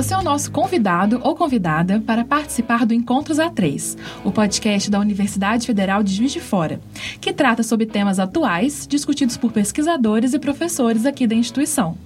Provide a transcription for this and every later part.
Você é o nosso convidado ou convidada para participar do Encontros A3, o podcast da Universidade Federal de Juiz de Fora, que trata sobre temas atuais discutidos por pesquisadores e professores aqui da instituição.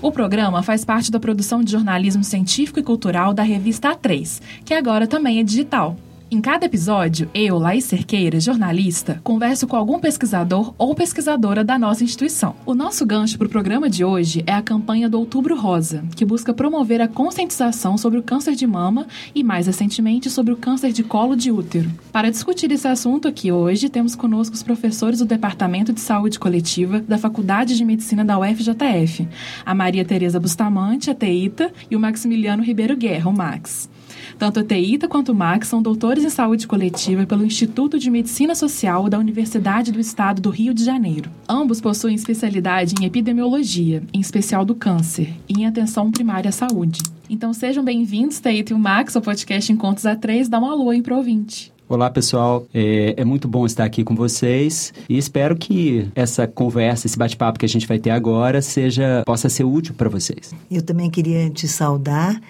O programa faz parte da produção de jornalismo científico e cultural da revista A3, que agora também é digital. Em cada episódio, eu, Laís Cerqueira, jornalista, converso com algum pesquisador ou pesquisadora da nossa instituição. O nosso gancho para o programa de hoje é a campanha do Outubro Rosa, que busca promover a conscientização sobre o câncer de mama e, mais recentemente, sobre o câncer de colo de útero. Para discutir esse assunto aqui hoje, temos conosco os professores do Departamento de Saúde Coletiva da Faculdade de Medicina da UFJF, a Maria Tereza Bustamante, a Teita, e o Maximiliano Ribeiro Guerra, o Max. Tanto a Teita quanto o Max são doutores em saúde coletiva pelo Instituto de Medicina Social da Universidade do Estado do Rio de Janeiro. Ambos possuem especialidade em epidemiologia, em especial do câncer, e em atenção primária à saúde. Então sejam bem-vindos, Teita e o Max, ao podcast Encontros A3. Dá uma alô aí pro ouvinte. Olá, pessoal. É, é, muito bom estar aqui com vocês e espero que essa conversa, esse bate-papo que a gente vai ter agora, seja possa ser útil para vocês. Eu também queria te saudar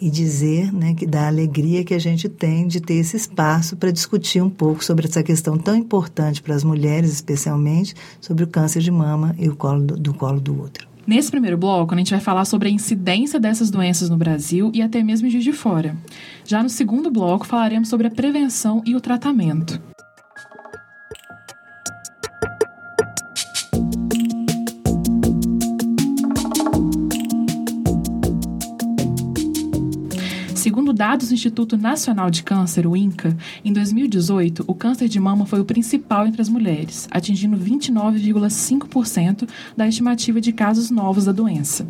e dizer né, que da alegria que a gente tem de ter esse espaço para discutir um pouco sobre essa questão tão importante para as mulheres, especialmente, sobre o câncer de mama e o colo do, do colo do útero. Nesse primeiro bloco, a gente vai falar sobre a incidência dessas doenças no Brasil e até mesmo de Fora. Já no segundo bloco, falaremos sobre a prevenção e o tratamento. Dados do Instituto Nacional de Câncer, o INCA, em 2018, o câncer de mama foi o principal entre as mulheres, atingindo 29,5% da estimativa de casos novos da doença.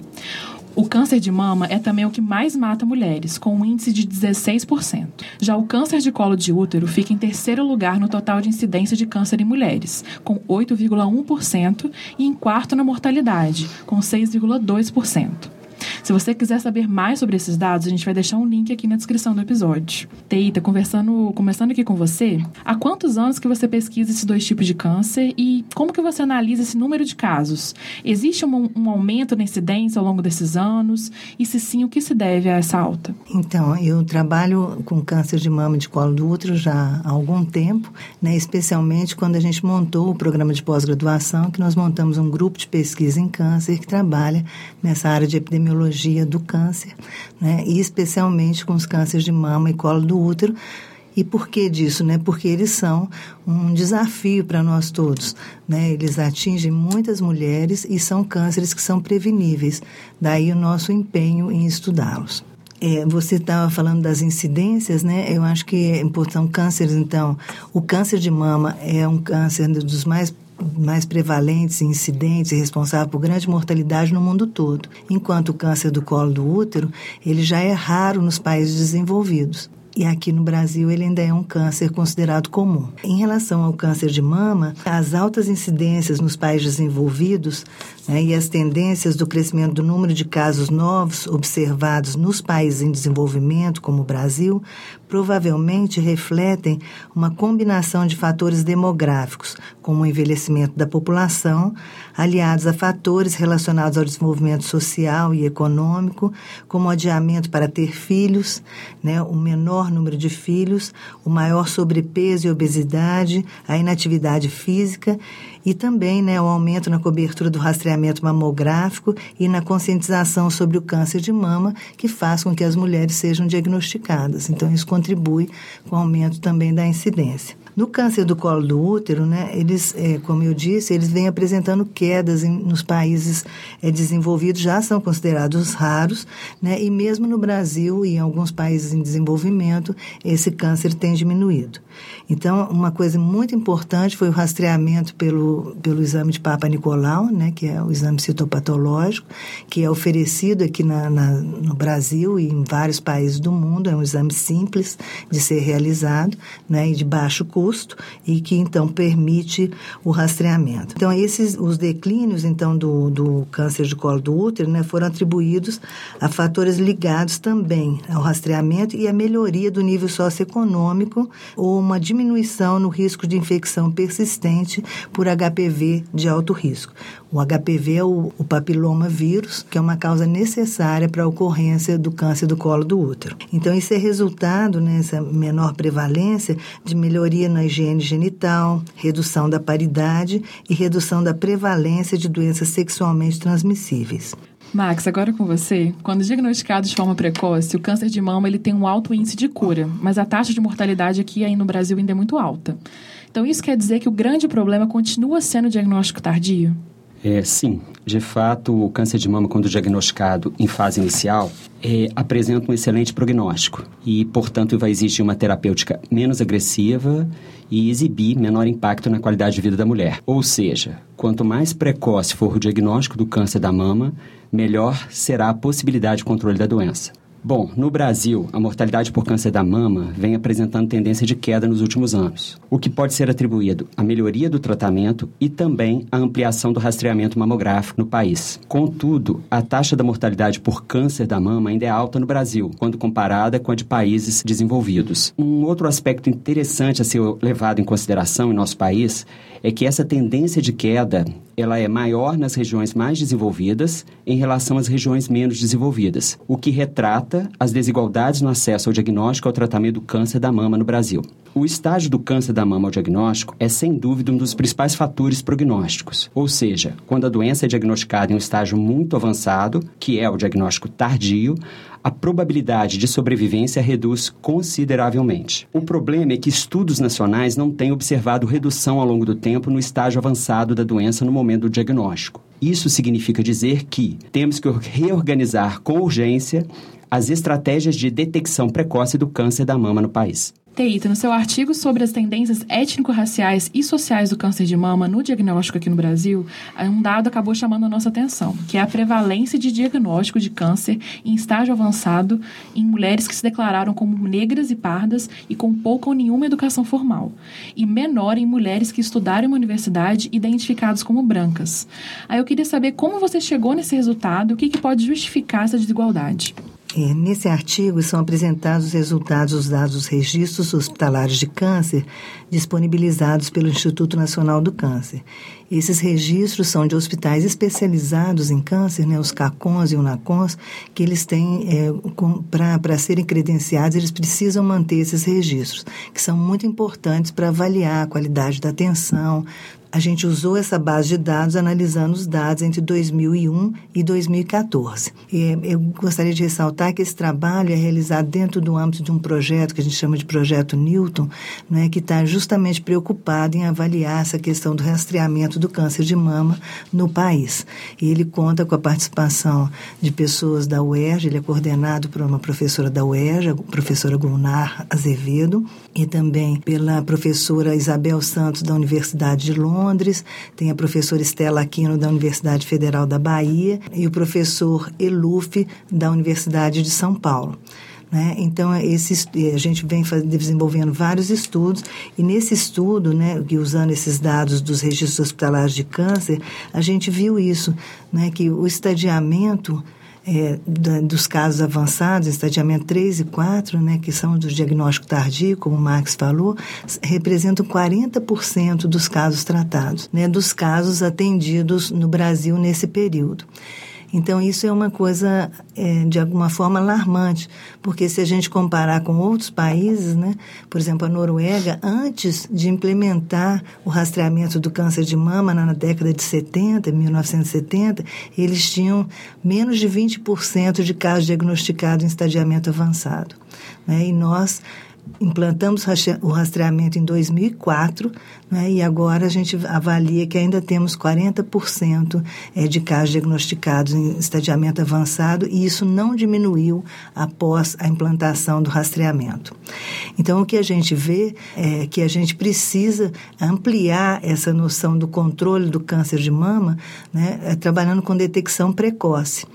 O câncer de mama é também o que mais mata mulheres, com um índice de 16%. Já o câncer de colo de útero fica em terceiro lugar no total de incidência de câncer em mulheres, com 8,1%, e em quarto na mortalidade, com 6,2%. Se você quiser saber mais sobre esses dados, a gente vai deixar um link aqui na descrição do episódio. Teita, conversando, começando aqui com você, há quantos anos que você pesquisa esses dois tipos de câncer e como que você analisa esse número de casos? Existe um, um aumento na incidência ao longo desses anos? E se sim, o que se deve a essa alta? Então, eu trabalho com câncer de mama de colo do útero já há algum tempo, né, especialmente quando a gente montou o programa de pós-graduação, que nós montamos um grupo de pesquisa em câncer que trabalha nessa área de epidemiologia do câncer, né? e especialmente com os cânceres de mama e colo do útero. E por que disso? Né? Porque eles são um desafio para nós todos. Né? Eles atingem muitas mulheres e são cânceres que são preveníveis. Daí o nosso empenho em estudá-los. É, você estava falando das incidências, né? Eu acho que é importante. Cânceres, então, o câncer de mama é um câncer dos mais mais prevalentes, incidentes e responsável por grande mortalidade no mundo todo, enquanto o câncer do colo do útero ele já é raro nos países desenvolvidos e aqui no Brasil ele ainda é um câncer considerado comum. Em relação ao câncer de mama, as altas incidências nos países desenvolvidos né, e as tendências do crescimento do número de casos novos observados nos países em desenvolvimento, como o Brasil, provavelmente refletem uma combinação de fatores demográficos, como o envelhecimento da população, aliados a fatores relacionados ao desenvolvimento social e econômico, como o adiamento para ter filhos, né, o menor número de filhos, o maior sobrepeso e obesidade, a inatividade física e também né, o aumento na cobertura do rastreamento mamográfico e na conscientização sobre o câncer de mama, que faz com que as mulheres sejam diagnosticadas. Então, isso contribui com o aumento também da incidência. No câncer do colo do útero, né, eles, é, como eu disse, eles vêm apresentando quedas em, nos países é, desenvolvidos, já são considerados raros, né, e mesmo no Brasil e em alguns países em desenvolvimento, esse câncer tem diminuído. Então, uma coisa muito importante foi o rastreamento pelo, pelo exame de Papa Nicolau, né, que é o exame citopatológico, que é oferecido aqui na, na, no Brasil e em vários países do mundo. É um exame simples de ser realizado né, e de baixo custo custo e que então permite o rastreamento. Então esses os declínios então do, do câncer de colo do útero né, foram atribuídos a fatores ligados também ao rastreamento e à melhoria do nível socioeconômico ou uma diminuição no risco de infecção persistente por HPV de alto risco. O HPV é o, o papiloma vírus, que é uma causa necessária para a ocorrência do câncer do colo do útero. Então, isso é resultado, nessa né, menor prevalência, de melhoria na higiene genital, redução da paridade e redução da prevalência de doenças sexualmente transmissíveis. Max, agora com você. Quando diagnosticado de forma precoce, o câncer de mama ele tem um alto índice de cura, mas a taxa de mortalidade aqui aí no Brasil ainda é muito alta. Então, isso quer dizer que o grande problema continua sendo o diagnóstico tardio? É, sim, de fato, o câncer de mama, quando diagnosticado em fase inicial, é, apresenta um excelente prognóstico e, portanto, vai exigir uma terapêutica menos agressiva e exibir menor impacto na qualidade de vida da mulher. Ou seja, quanto mais precoce for o diagnóstico do câncer da mama, melhor será a possibilidade de controle da doença. Bom, no Brasil, a mortalidade por câncer da mama vem apresentando tendência de queda nos últimos anos, o que pode ser atribuído à melhoria do tratamento e também à ampliação do rastreamento mamográfico no país. Contudo, a taxa da mortalidade por câncer da mama ainda é alta no Brasil, quando comparada com a de países desenvolvidos. Um outro aspecto interessante a ser levado em consideração em nosso país é que essa tendência de queda ela é maior nas regiões mais desenvolvidas em relação às regiões menos desenvolvidas, o que retrata as desigualdades no acesso ao diagnóstico e ao tratamento do câncer da mama no Brasil. O estágio do câncer da mama ao diagnóstico é, sem dúvida, um dos principais fatores prognósticos, ou seja, quando a doença é diagnosticada em um estágio muito avançado, que é o diagnóstico tardio, a probabilidade de sobrevivência reduz consideravelmente. O problema é que estudos nacionais não têm observado redução ao longo do tempo no estágio avançado da doença no momento do diagnóstico. Isso significa dizer que temos que reorganizar com urgência as estratégias de detecção precoce do câncer da mama no país. Teita, no seu artigo sobre as tendências étnico-raciais e sociais do câncer de mama no diagnóstico aqui no Brasil, um dado acabou chamando a nossa atenção, que é a prevalência de diagnóstico de câncer em estágio avançado em mulheres que se declararam como negras e pardas e com pouca ou nenhuma educação formal, e menor em mulheres que estudaram em uma universidade identificadas como brancas. Aí eu queria saber como você chegou nesse resultado o que, que pode justificar essa desigualdade. É, nesse artigo são apresentados os resultados dos dados dos registros hospitalares de câncer disponibilizados pelo Instituto Nacional do Câncer. Esses registros são de hospitais especializados em câncer, né, os CACONs e o NACONs, que eles têm, é, para serem credenciados, eles precisam manter esses registros, que são muito importantes para avaliar a qualidade da atenção, a gente usou essa base de dados analisando os dados entre 2001 e 2014. E eu gostaria de ressaltar que esse trabalho é realizado dentro do âmbito de um projeto que a gente chama de Projeto Newton, né, que está justamente preocupado em avaliar essa questão do rastreamento do câncer de mama no país. E ele conta com a participação de pessoas da UERJ, ele é coordenado por uma professora da UERJ, a professora Gunnar Azevedo, e também pela professora Isabel Santos, da Universidade de Londres, tem a professora Estela Aquino, da Universidade Federal da Bahia, e o professor Eluf, da Universidade de São Paulo. Né? Então, esse, a gente vem desenvolvendo vários estudos, e nesse estudo, né, usando esses dados dos registros hospitalares de câncer, a gente viu isso, né, que o estadiamento é, dos casos avançados, estadiamento 3 e 4, né, que são do diagnóstico tardio, como o Max falou, representam 40% dos casos tratados, né, dos casos atendidos no Brasil nesse período. Então, isso é uma coisa, é, de alguma forma, alarmante, porque se a gente comparar com outros países, né, por exemplo, a Noruega, antes de implementar o rastreamento do câncer de mama na década de 70, 1970, eles tinham menos de 20% de casos diagnosticados em estadiamento avançado. Né, e nós implantamos o rastreamento em 2004 né, e agora a gente avalia que ainda temos 40% é, de casos diagnosticados em estadiamento avançado e isso não diminuiu após a implantação do rastreamento. Então, o que a gente vê é que a gente precisa ampliar essa noção do controle do câncer de mama, né, é, trabalhando com detecção precoce.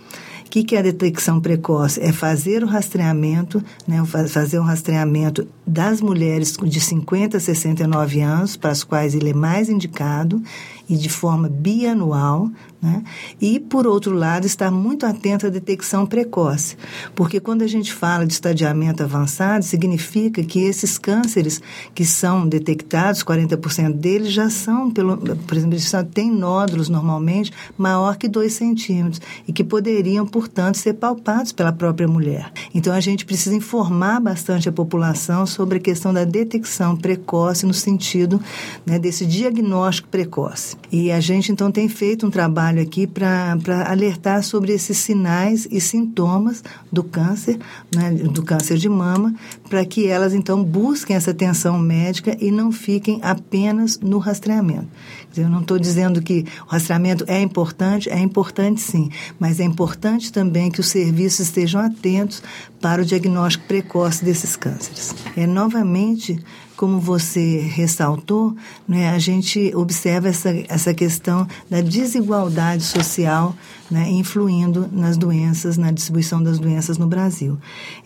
O que, que é a detecção precoce? É fazer o rastreamento, né, fazer o rastreamento das mulheres de 50 a 69 anos, para as quais ele é mais indicado, e de forma bianual, né? E, por outro lado, estar muito atento à detecção precoce, porque quando a gente fala de estadiamento avançado, significa que esses cânceres que são detectados, 40% deles já são, pelo, por exemplo, eles têm nódulos normalmente maior que 2 centímetros e que poderiam, portanto, ser palpados pela própria mulher. Então, a gente precisa informar bastante a população sobre a questão da detecção precoce no sentido né, desse diagnóstico precoce. E a gente, então, tem feito um trabalho aqui para alertar sobre esses sinais e sintomas do câncer, né, do câncer de mama, para que elas então busquem essa atenção médica e não fiquem apenas no rastreamento. Eu não estou dizendo que o rastreamento é importante, é importante sim, mas é importante também que os serviços estejam atentos para o diagnóstico precoce desses cânceres. É novamente como você ressaltou, né, a gente observa essa, essa questão da desigualdade social né, influindo nas doenças, na distribuição das doenças no Brasil.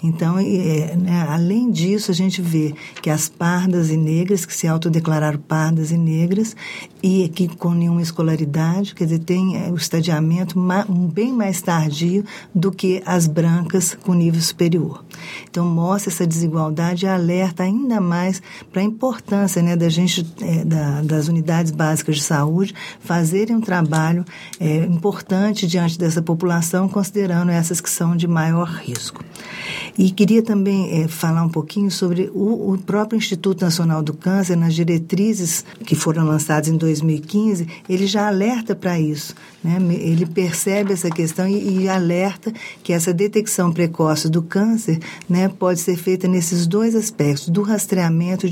Então, é, né, além disso, a gente vê que as pardas e negras, que se autodeclararam pardas e negras, e aqui com nenhuma escolaridade, quer dizer, tem é, o estadiamento ma, bem mais tardio do que as brancas com nível superior. Então, mostra essa desigualdade e alerta ainda mais para a importância né, da gente, é, da, das unidades básicas de saúde, fazerem um trabalho é, importante diante dessa população, considerando essas que são de maior risco. E queria também é, falar um pouquinho sobre o, o, próprio Instituto Nacional do Câncer, nas diretrizes que foram lançadas em 2015, ele já alerta para isso. Né? Ele percebe essa questão e, e, alerta que essa detecção precoce do câncer né, pode ser feita nesses dois aspectos, do rastreamento e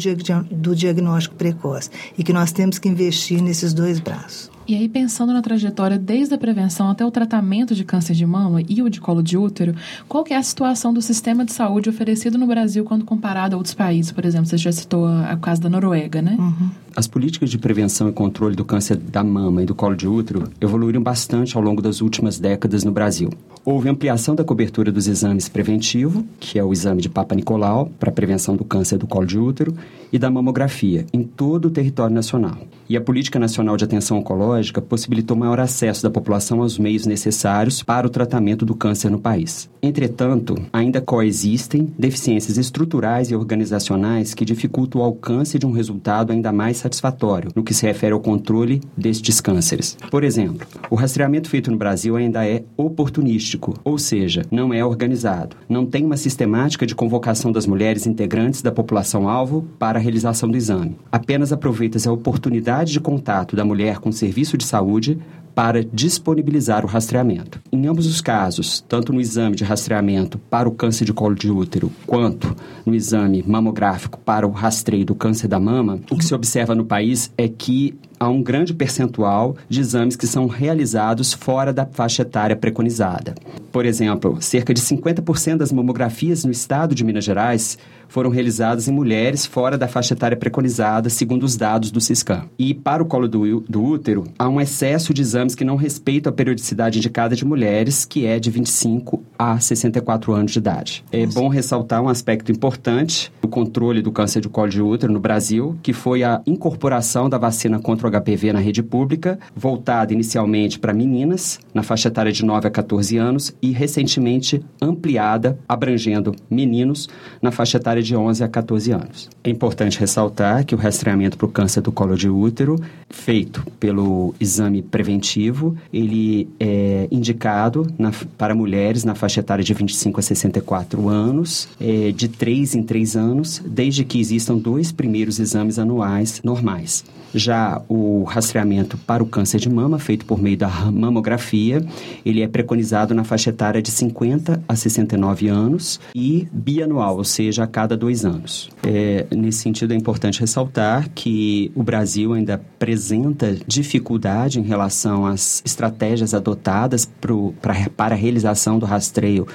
do diagnóstico precoce, e que nós temos que investir nesses dois braços. E aí, pensando na trajetória desde a prevenção até o tratamento de câncer de mama e o de colo de útero, qual que é a situação do sistema de saúde oferecido no Brasil quando comparado a outros países? Por exemplo, você já citou o caso da Noruega, né? Uhum. As políticas de prevenção e controle do câncer da mama e do colo de útero evoluíram bastante ao longo das últimas décadas no Brasil. Houve ampliação da cobertura dos exames preventivo, que é o exame de Papa Nicolau, para prevenção do câncer do colo de útero, e da mamografia, em todo o território nacional. E a Política Nacional de Atenção Oncológica possibilitou maior acesso da população aos meios necessários para o tratamento do câncer no país. Entretanto, ainda coexistem deficiências estruturais e organizacionais que dificultam o alcance de um resultado ainda mais satisfatório no que se refere ao controle destes cânceres. Por exemplo, o rastreamento feito no Brasil ainda é oportunístico, ou seja, não é organizado. Não tem uma sistemática de convocação das mulheres integrantes da população-alvo para a realização do exame. Apenas aproveita-se a oportunidade de contato da mulher com o serviço de saúde para disponibilizar o rastreamento. Em ambos os casos, tanto no exame de rastreamento para o câncer de colo de útero, quanto no exame mamográfico para o rastreio do câncer da mama, o que se observa no país é que há um grande percentual de exames que são realizados fora da faixa etária preconizada. Por exemplo, cerca de 50% das mamografias no estado de Minas Gerais foram realizadas em mulheres fora da faixa etária preconizada, segundo os dados do CISCAM. E para o colo do, do útero, há um excesso de exames que não respeitam a periodicidade indicada de mulheres, que é de 25 a 64 anos de idade. É Nossa. bom ressaltar um aspecto importante do controle do câncer de colo de útero no Brasil, que foi a incorporação da vacina contra o HPV na rede pública, voltada inicialmente para meninas, na faixa etária de 9 a 14 anos, e recentemente ampliada, abrangendo meninos na faixa etária de 11 a 14 anos. É importante ressaltar que o rastreamento para o câncer do colo de útero, feito pelo exame preventivo, ele é indicado na, para mulheres na faixa etária de 25 a 64 anos, é, de 3 em 3 anos, desde que existam dois primeiros exames anuais normais. Já o rastreamento para o câncer de mama, feito por meio da mamografia, ele é preconizado na faixa etária de 50 a 69 anos e bianual, ou seja, a cada dois anos. É, nesse sentido, é importante ressaltar que o Brasil ainda apresenta dificuldade em relação às estratégias adotadas pro, pra, para a realização do rastreio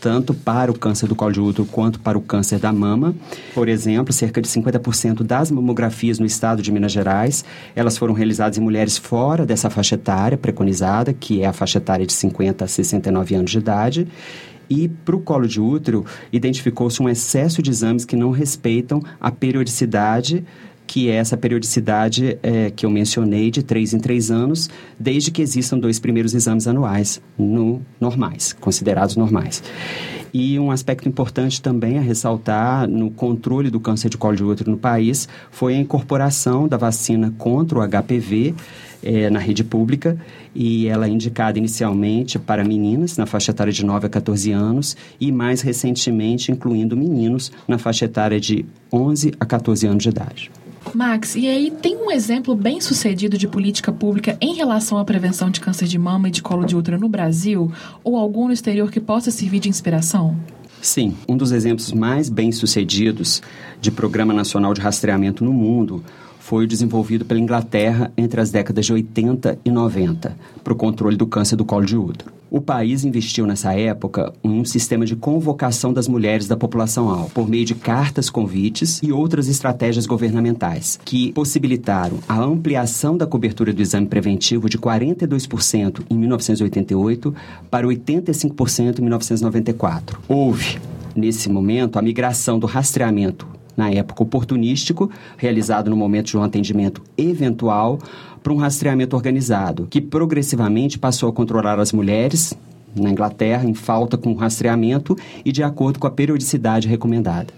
tanto para o câncer do colo de útero quanto para o câncer da mama. Por exemplo, cerca de 50% das mamografias no estado de Minas Gerais, elas foram realizadas em mulheres fora dessa faixa etária preconizada, que é a faixa etária de 50 a 69 anos de idade. E para o colo de útero, identificou-se um excesso de exames que não respeitam a periodicidade que é essa periodicidade é, que eu mencionei de três em três anos, desde que existam dois primeiros exames anuais no normais, considerados normais. E um aspecto importante também a ressaltar no controle do câncer de colo de útero no país foi a incorporação da vacina contra o HPV é, na rede pública e ela é indicada inicialmente para meninas na faixa etária de 9 a 14 anos e mais recentemente incluindo meninos na faixa etária de 11 a 14 anos de idade. Max, e aí tem um exemplo bem sucedido de política pública em relação à prevenção de câncer de mama e de colo de útero no Brasil ou algum no exterior que possa servir de inspiração? Sim, um dos exemplos mais bem sucedidos de Programa Nacional de Rastreamento no mundo foi desenvolvido pela Inglaterra entre as décadas de 80 e 90 para o controle do câncer do colo de útero. O país investiu nessa época em um sistema de convocação das mulheres da população alvo, por meio de cartas convites e outras estratégias governamentais, que possibilitaram a ampliação da cobertura do exame preventivo de 42% em 1988 para 85% em 1994. Houve, nesse momento, a migração do rastreamento na época oportunístico, realizado no momento de um atendimento eventual, para um rastreamento organizado, que progressivamente passou a controlar as mulheres na Inglaterra em falta com rastreamento e de acordo com a periodicidade recomendada.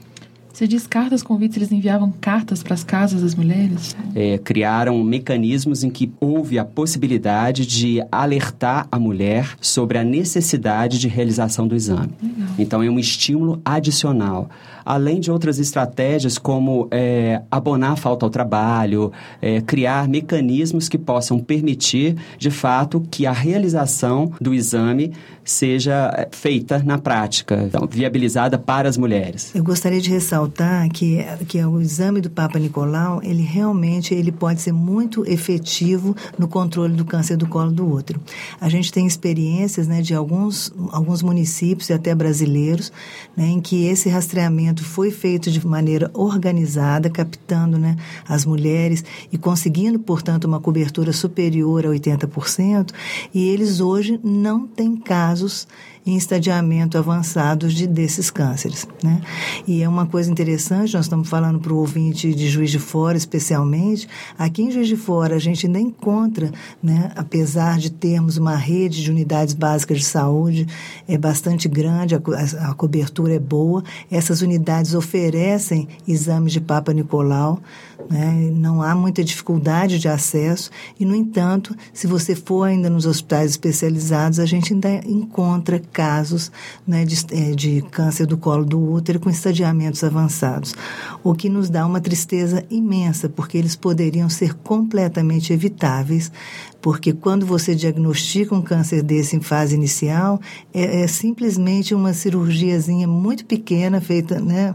Você diz cartas convites, eles enviavam cartas para as casas das mulheres? É, criaram mecanismos em que houve a possibilidade de alertar a mulher sobre a necessidade de realização do exame. Legal. Então, é um estímulo adicional além de outras estratégias como é, abonar a falta ao trabalho, é, criar mecanismos que possam permitir, de fato, que a realização do exame seja é, feita na prática, então, viabilizada para as mulheres. Eu gostaria de ressaltar que, que o exame do Papa Nicolau, ele realmente ele pode ser muito efetivo no controle do câncer do colo do útero. A gente tem experiências né, de alguns, alguns municípios e até brasileiros né, em que esse rastreamento foi feito de maneira organizada, captando né, as mulheres e conseguindo, portanto, uma cobertura superior a 80%, e eles hoje não têm casos em estadiamento avançados de, desses cânceres. Né? E é uma coisa interessante, nós estamos falando para o ouvinte de Juiz de Fora, especialmente, aqui em Juiz de Fora a gente ainda encontra, né, apesar de termos uma rede de unidades básicas de saúde é bastante grande, a, a, a cobertura é boa, essas unidades oferecem exames de Papa Nicolau, né? não há muita dificuldade de acesso e, no entanto, se você for ainda nos hospitais especializados, a gente ainda encontra casos né, de, é, de câncer do colo do útero com estadiamentos avançados, o que nos dá uma tristeza imensa, porque eles poderiam ser completamente evitáveis, porque quando você diagnostica um câncer desse em fase inicial, é, é simplesmente uma cirurgiazinha muito pequena feita, né?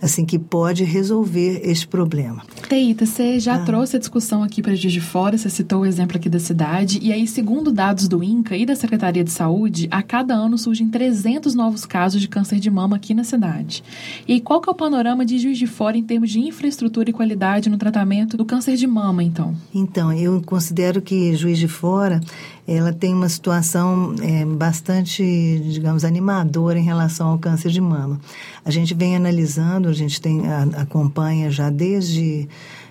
Assim que pode resolver este problema. Teita, você já ah. trouxe a discussão aqui para Juiz de Fora, você citou o exemplo aqui da cidade, e aí, segundo dados do INCA e da Secretaria de Saúde, a cada ano surgem 300 novos casos de câncer de mama aqui na cidade. E qual que é o panorama de Juiz de Fora em termos de infraestrutura e qualidade no tratamento do câncer de mama, então? Então, eu considero que Juiz de Fora ela tem uma situação é, bastante, digamos, animadora em relação ao câncer de mama. A gente vem analisando, a gente tem, a, acompanha já desde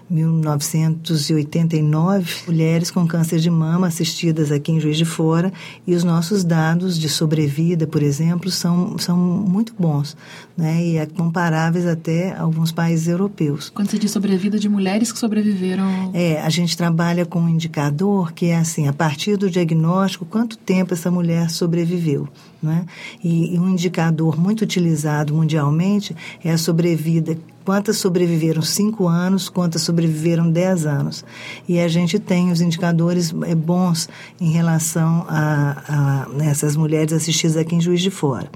1989 mulheres com câncer de mama assistidas aqui em Juiz de Fora e os nossos dados de sobrevida, por exemplo, são, são muito bons, né? E é comparáveis até a alguns países europeus. Quando você diz sobrevida de mulheres que sobreviveram? É, a gente trabalha com um indicador que é assim, a partir do diagnóstico, quanto tempo essa mulher sobreviveu, né? E, e um indicador muito utilizado mundialmente é a sobrevida quantas sobreviveram cinco anos, quantas sobreviveram dez anos. E a gente tem os indicadores é, bons em relação a, a essas mulheres assistidas aqui em Juiz de Fora.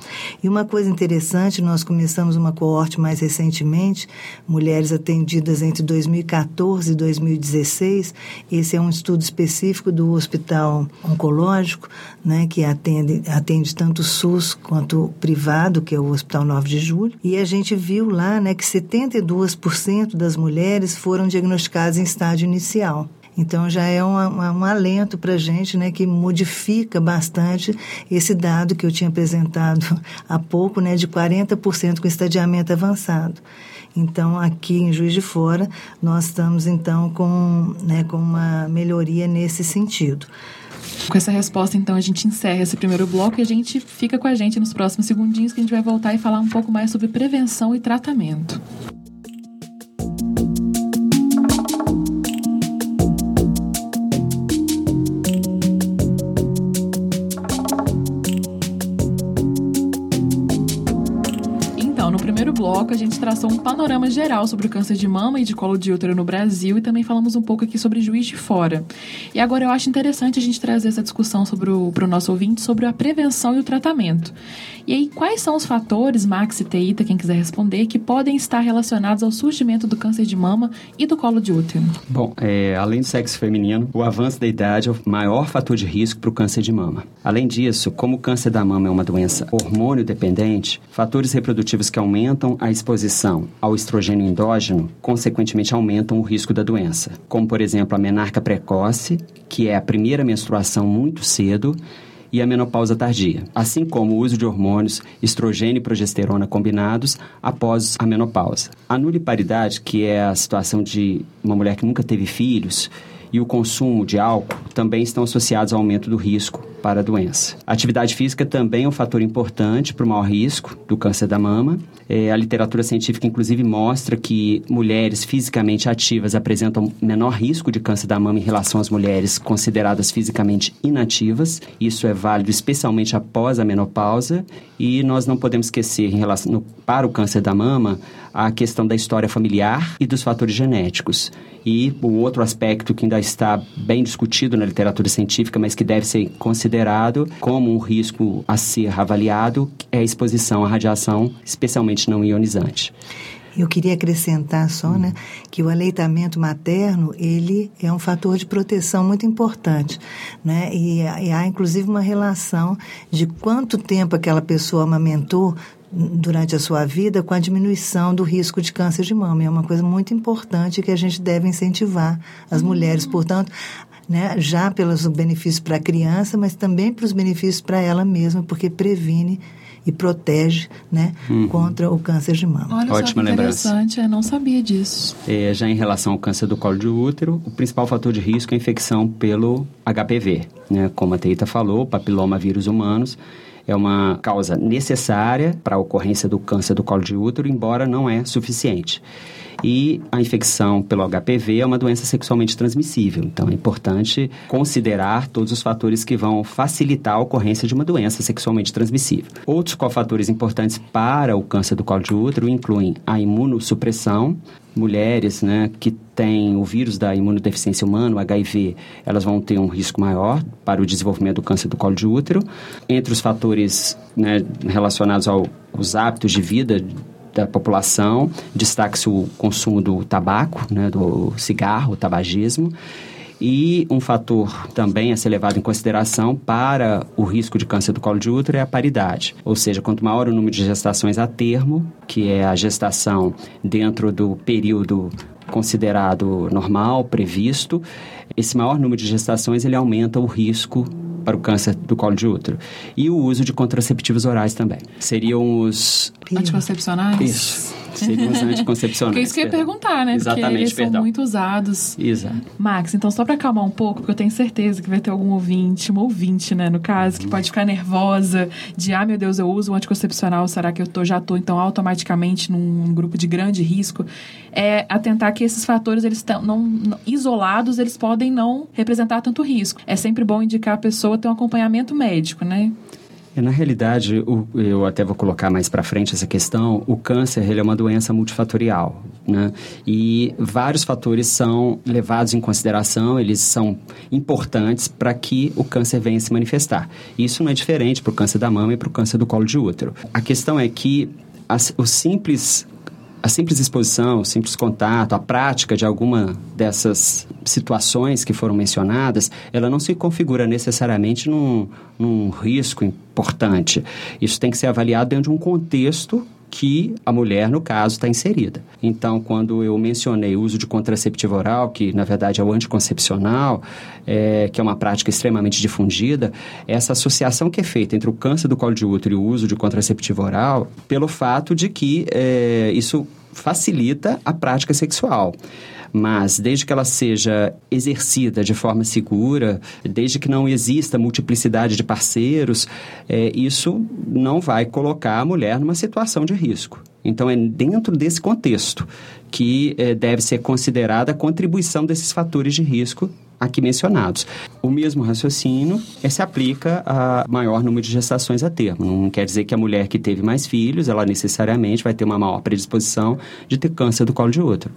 E uma coisa interessante, nós começamos uma coorte mais recentemente, mulheres atendidas entre 2014 e 2016. Esse é um estudo específico do Hospital Oncológico, né, que atende, atende tanto o SUS quanto o privado, que é o Hospital 9 de Julho. E a gente viu lá né, que 70 82% das mulheres foram diagnosticadas em estágio inicial. Então já é um, alento para a gente, né, que modifica bastante esse dado que eu tinha apresentado há pouco, né, de 40% com estadiamento avançado. Então, aqui em Juiz de Fora, nós estamos então com, né, com uma melhoria nesse sentido. Com essa resposta, então, a gente encerra esse primeiro bloco e a gente fica com a gente nos próximos segundinhos que a gente vai voltar e falar um pouco mais sobre prevenção e tratamento. more. Bloco, a gente traçou um panorama geral sobre o câncer de mama e de colo de útero no Brasil e também falamos um pouco aqui sobre Juiz de Fora. E agora eu acho interessante a gente trazer essa discussão para o nosso ouvinte sobre a prevenção e o tratamento. E aí, quais são os fatores, Max e Teita, quem quiser responder, que podem estar relacionados ao surgimento do câncer de mama e do colo de útero? Bom, é, além do sexo feminino, o avanço da idade é o maior fator de risco para o câncer de mama. Além disso, como o câncer da mama é uma doença hormônio dependente, fatores reprodutivos que aumentam a exposição ao estrogênio endógeno, consequentemente aumentam o risco da doença, como por exemplo a menarca precoce, que é a primeira menstruação muito cedo, e a menopausa tardia, assim como o uso de hormônios estrogênio e progesterona combinados após a menopausa. A nuliparidade, que é a situação de uma mulher que nunca teve filhos, e o consumo de álcool também estão associados ao aumento do risco para a doença. A atividade física também é um fator importante para o maior risco do câncer da mama. É, a literatura científica, inclusive, mostra que mulheres fisicamente ativas apresentam menor risco de câncer da mama em relação às mulheres consideradas fisicamente inativas. Isso é válido especialmente após a menopausa. E nós não podemos esquecer, em relação, no, para o câncer da mama, a questão da história familiar e dos fatores genéticos. E o outro aspecto que ainda está bem discutido na literatura científica, mas que deve ser considerado como um risco a ser avaliado, é a exposição à radiação, especialmente não ionizante. Eu queria acrescentar só, né, que o aleitamento materno, ele é um fator de proteção muito importante, né? E, e há inclusive uma relação de quanto tempo aquela pessoa amamentou durante a sua vida com a diminuição do risco de câncer de mama. É uma coisa muito importante que a gente deve incentivar as uhum. mulheres. Portanto, né, já pelos benefícios para a criança, mas também para os benefícios para ela mesma, porque previne e protege né, uhum. contra o câncer de mama. Olha Ótima só que interessante, eu não sabia disso. É, já em relação ao câncer do colo de útero, o principal fator de risco é a infecção pelo HPV, né, como a Teita falou, papiloma vírus humanos, é uma causa necessária para a ocorrência do câncer do colo de útero, embora não é suficiente. E a infecção pelo HPV é uma doença sexualmente transmissível, então é importante considerar todos os fatores que vão facilitar a ocorrência de uma doença sexualmente transmissível. Outros cofatores importantes para o câncer do colo de útero incluem a imunossupressão, mulheres né, que têm o vírus da imunodeficiência humana, o HIV, elas vão ter um risco maior para o desenvolvimento do câncer do colo de útero. Entre os fatores né, relacionados aos hábitos de vida da população, destaque-se o consumo do tabaco, né, do cigarro, tabagismo. E um fator também a ser levado em consideração para o risco de câncer do colo de útero é a paridade. Ou seja, quanto maior o número de gestações a termo, que é a gestação dentro do período considerado normal, previsto, esse maior número de gestações ele aumenta o risco para o câncer do colo de útero. E o uso de contraceptivos orais também. Seriam os... Anticoncepcionais? Isso seriam os anticoncepcionais. Porque isso que eu ia perguntar, né? Exatamente, porque eles perdão. são muito usados. Exato. Max, então só para acalmar um pouco, porque eu tenho certeza que vai ter algum ouvinte, uma ouvinte, né, no caso, que pode ficar nervosa de, ah, meu Deus, eu uso um anticoncepcional, será que eu tô, já tô, então, automaticamente num grupo de grande risco? É atentar que esses fatores, eles estão não, não, isolados, eles podem não representar tanto risco. É sempre bom indicar a pessoa ter um acompanhamento médico, né? Na realidade, eu até vou colocar mais para frente essa questão, o câncer ele é uma doença multifatorial, né? E vários fatores são levados em consideração, eles são importantes para que o câncer venha se manifestar. Isso não é diferente para o câncer da mama e para o câncer do colo de útero. A questão é que as, o simples a simples exposição, o simples contato, a prática de alguma dessas situações que foram mencionadas, ela não se configura necessariamente num, num risco importante. Isso tem que ser avaliado dentro de um contexto que a mulher, no caso, está inserida. Então, quando eu mencionei o uso de contraceptivo oral, que na verdade é o anticoncepcional, é, que é uma prática extremamente difundida, essa associação que é feita entre o câncer do colo de útero e o uso de contraceptivo oral, pelo fato de que é, isso facilita a prática sexual. Mas desde que ela seja exercida de forma segura, desde que não exista multiplicidade de parceiros, é, isso não vai colocar a mulher numa situação de risco. Então, é dentro desse contexto que é, deve ser considerada a contribuição desses fatores de risco aqui mencionados. O mesmo raciocínio é, se aplica a maior número de gestações a termo. Não quer dizer que a mulher que teve mais filhos, ela necessariamente vai ter uma maior predisposição de ter câncer do colo de útero.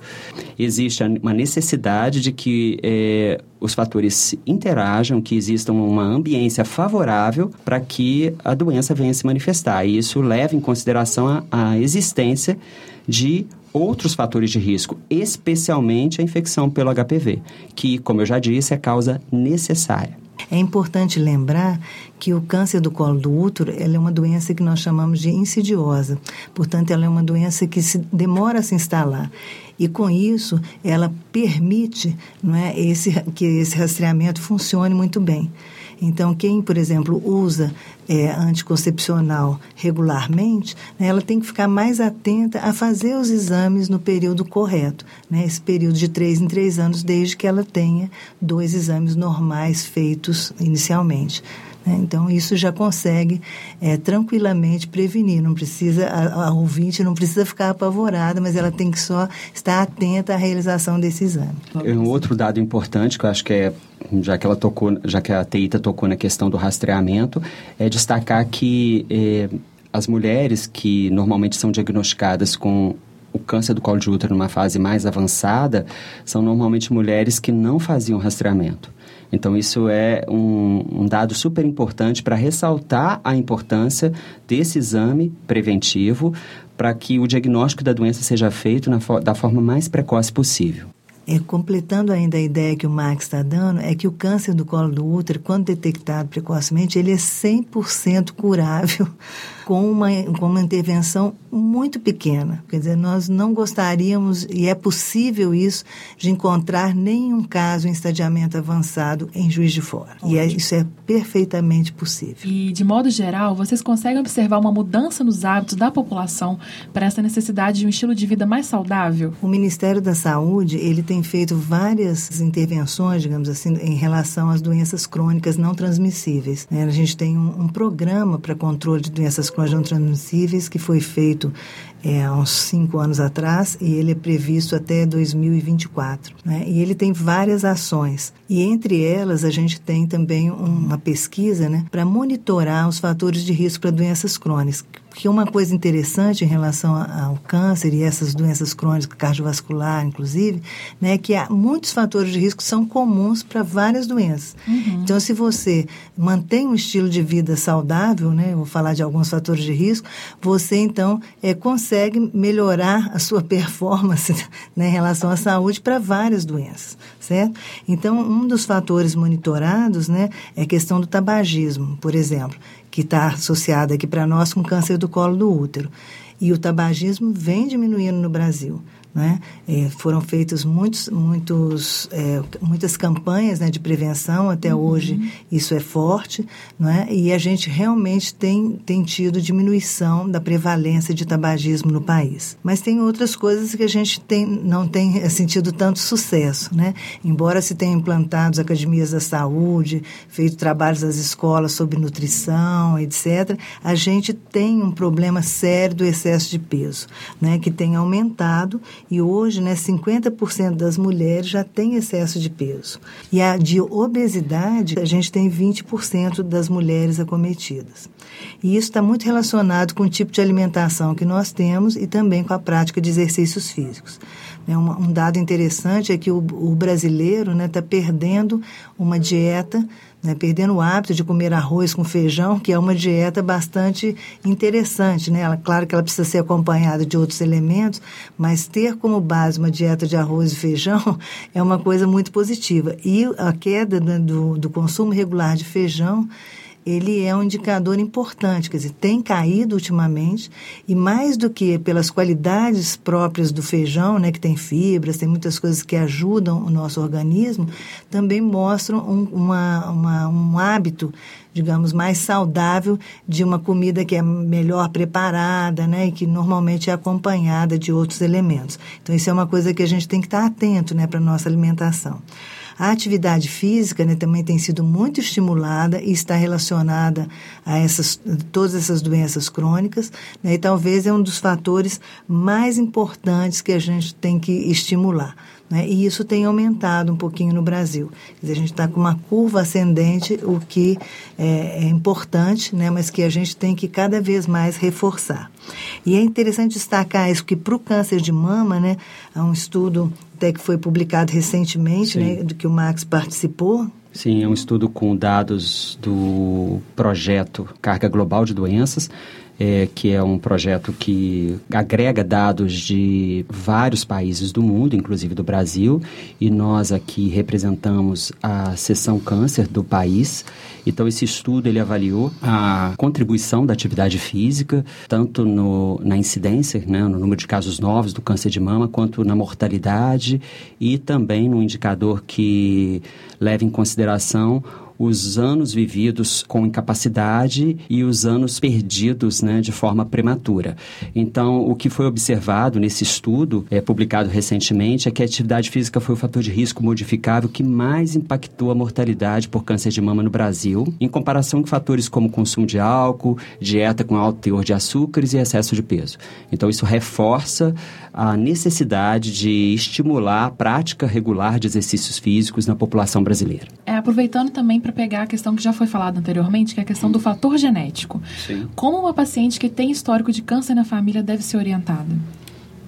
Existe uma necessidade de que é, os fatores interajam, que exista uma ambiência favorável para que a doença venha se manifestar. E isso leva em consideração a, a existência de outros fatores de risco, especialmente a infecção pelo HPV, que, como eu já disse, é causa necessária. É importante lembrar que o câncer do colo do útero é uma doença que nós chamamos de insidiosa. Portanto, ela é uma doença que se demora a se instalar. E com isso, ela permite não é, esse, que esse rastreamento funcione muito bem. Então, quem, por exemplo, usa é, anticoncepcional regularmente, né, ela tem que ficar mais atenta a fazer os exames no período correto, né, esse período de três em três anos, desde que ela tenha dois exames normais feitos inicialmente. Né? Então, isso já consegue é, tranquilamente prevenir. Não precisa, a, a ouvinte não precisa ficar apavorada, mas ela tem que só estar atenta à realização desse exame. Um outro dado importante que eu acho que é já que ela tocou, já que a Teita tocou na questão do rastreamento, é destacar que eh, as mulheres que normalmente são diagnosticadas com o câncer do colo de útero numa fase mais avançada são normalmente mulheres que não faziam rastreamento. Então, isso é um, um dado super importante para ressaltar a importância desse exame preventivo para que o diagnóstico da doença seja feito na, da forma mais precoce possível. É, completando ainda a ideia que o Max está dando, é que o câncer do colo do útero, quando detectado precocemente, ele é 100% curável com uma, com uma intervenção muito pequena. Quer dizer, nós não gostaríamos, e é possível isso, de encontrar nenhum caso em estadiamento avançado em Juiz de Fora. Ótimo. E é, isso é perfeitamente possível. E, de modo geral, vocês conseguem observar uma mudança nos hábitos da população para essa necessidade de um estilo de vida mais saudável? O Ministério da Saúde, ele tem feito várias intervenções, digamos assim, em relação às doenças crônicas não transmissíveis. Né? A gente tem um, um programa para controle de doenças crônicas não transmissíveis que foi feito é, há uns cinco anos atrás e ele é previsto até 2024. Né? E ele tem várias ações. E entre elas, a gente tem também uma pesquisa né, para monitorar os fatores de risco para doenças crônicas. Porque uma coisa interessante em relação ao câncer e essas doenças crônicas cardiovascular, inclusive, né, é que há muitos fatores de risco são comuns para várias doenças. Uhum. Então, se você mantém um estilo de vida saudável, né, vou falar de alguns fatores de risco, você então é, consegue melhorar a sua performance né, em relação à saúde para várias doenças, certo? Então, um dos fatores monitorados né, é a questão do tabagismo, por exemplo que está associada aqui para nós com câncer do colo do útero. E o tabagismo vem diminuindo no Brasil. Né? É, foram feitas muitos, muitos, é, muitas campanhas né, de prevenção, até uhum. hoje isso é forte, né? e a gente realmente tem, tem tido diminuição da prevalência de tabagismo no país. Mas tem outras coisas que a gente tem, não tem é, sentido tanto sucesso. Né? Embora se tenha implantado as academias da saúde, feito trabalhos das escolas sobre nutrição, etc., a gente tem um problema sério do excesso de peso, né? que tem aumentado e hoje, né, 50% das mulheres já têm excesso de peso. E a de obesidade, a gente tem 20% das mulheres acometidas. E isso está muito relacionado com o tipo de alimentação que nós temos e também com a prática de exercícios físicos. Né, um, dado interessante é que o, brasileiro está né, perdendo uma dieta né, perdendo o hábito de comer arroz com feijão, que é uma dieta bastante interessante. Né? Ela, claro que ela precisa ser acompanhada de outros elementos, mas ter como base uma dieta de arroz e feijão é uma coisa muito positiva. E a queda do, do consumo regular de feijão ele é um indicador importante, quer dizer, tem caído ultimamente e mais do que pelas qualidades próprias do feijão, né, que tem fibras, tem muitas coisas que ajudam o nosso organismo, também mostram um, uma, uma, um hábito digamos, mais saudável de uma comida que é melhor preparada, né, e que normalmente é acompanhada de outros elementos. Então, isso é uma coisa que a gente tem que estar atento, né, para nossa alimentação. A atividade física né, também tem sido muito estimulada e está relacionada a essas, todas essas doenças crônicas, né, e talvez é um dos fatores mais importantes que a gente tem que estimular. Né? E isso tem aumentado um pouquinho no Brasil. Dizer, a gente está com uma curva ascendente, o que é, é, importante, né? mas que a gente tem que cada vez mais reforçar. E é interessante destacar isso, que para o câncer de mama, né, há um estudo até que foi publicado recentemente, né, do que o Max participou, Sim, é um estudo com dados do projeto Carga Global de Doenças, é, que é um projeto que agrega dados de vários países do mundo, inclusive do Brasil, e nós aqui representamos a seção câncer do país. Então, esse estudo ele avaliou a contribuição da atividade física, tanto no, na incidência, né, no número de casos novos do câncer de mama, quanto na mortalidade e também no indicador que leva em consideração os anos vividos com incapacidade e os anos perdidos né, de forma prematura. Então, o que foi observado nesse estudo, é, publicado recentemente, é que a atividade física foi o fator de risco modificável que mais impactou a mortalidade por câncer de mama no Brasil, em comparação com fatores como consumo de álcool, dieta com alto teor de açúcares e excesso de peso. Então, isso reforça a necessidade de estimular a prática regular de exercícios físicos na população brasileira. É, aproveitando também para pegar a questão que já foi falada anteriormente, que é a questão do fator genético. Sim. Como uma paciente que tem histórico de câncer na família deve ser orientada?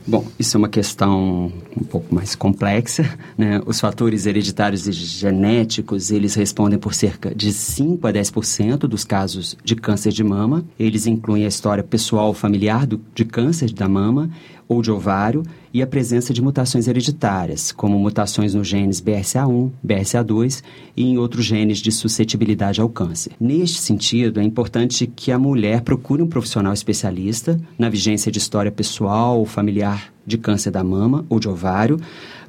Bom, isso é uma questão um pouco mais complexa, né? Os fatores hereditários e genéticos, eles respondem por cerca de 5 a 10% dos casos de câncer de mama. Eles incluem a história pessoal familiar do, de câncer da mama, ou de ovário e a presença de mutações hereditárias, como mutações nos genes BRCA1, BRCA2 e em outros genes de suscetibilidade ao câncer. Neste sentido, é importante que a mulher procure um profissional especialista na vigência de história pessoal ou familiar de câncer da mama ou de ovário,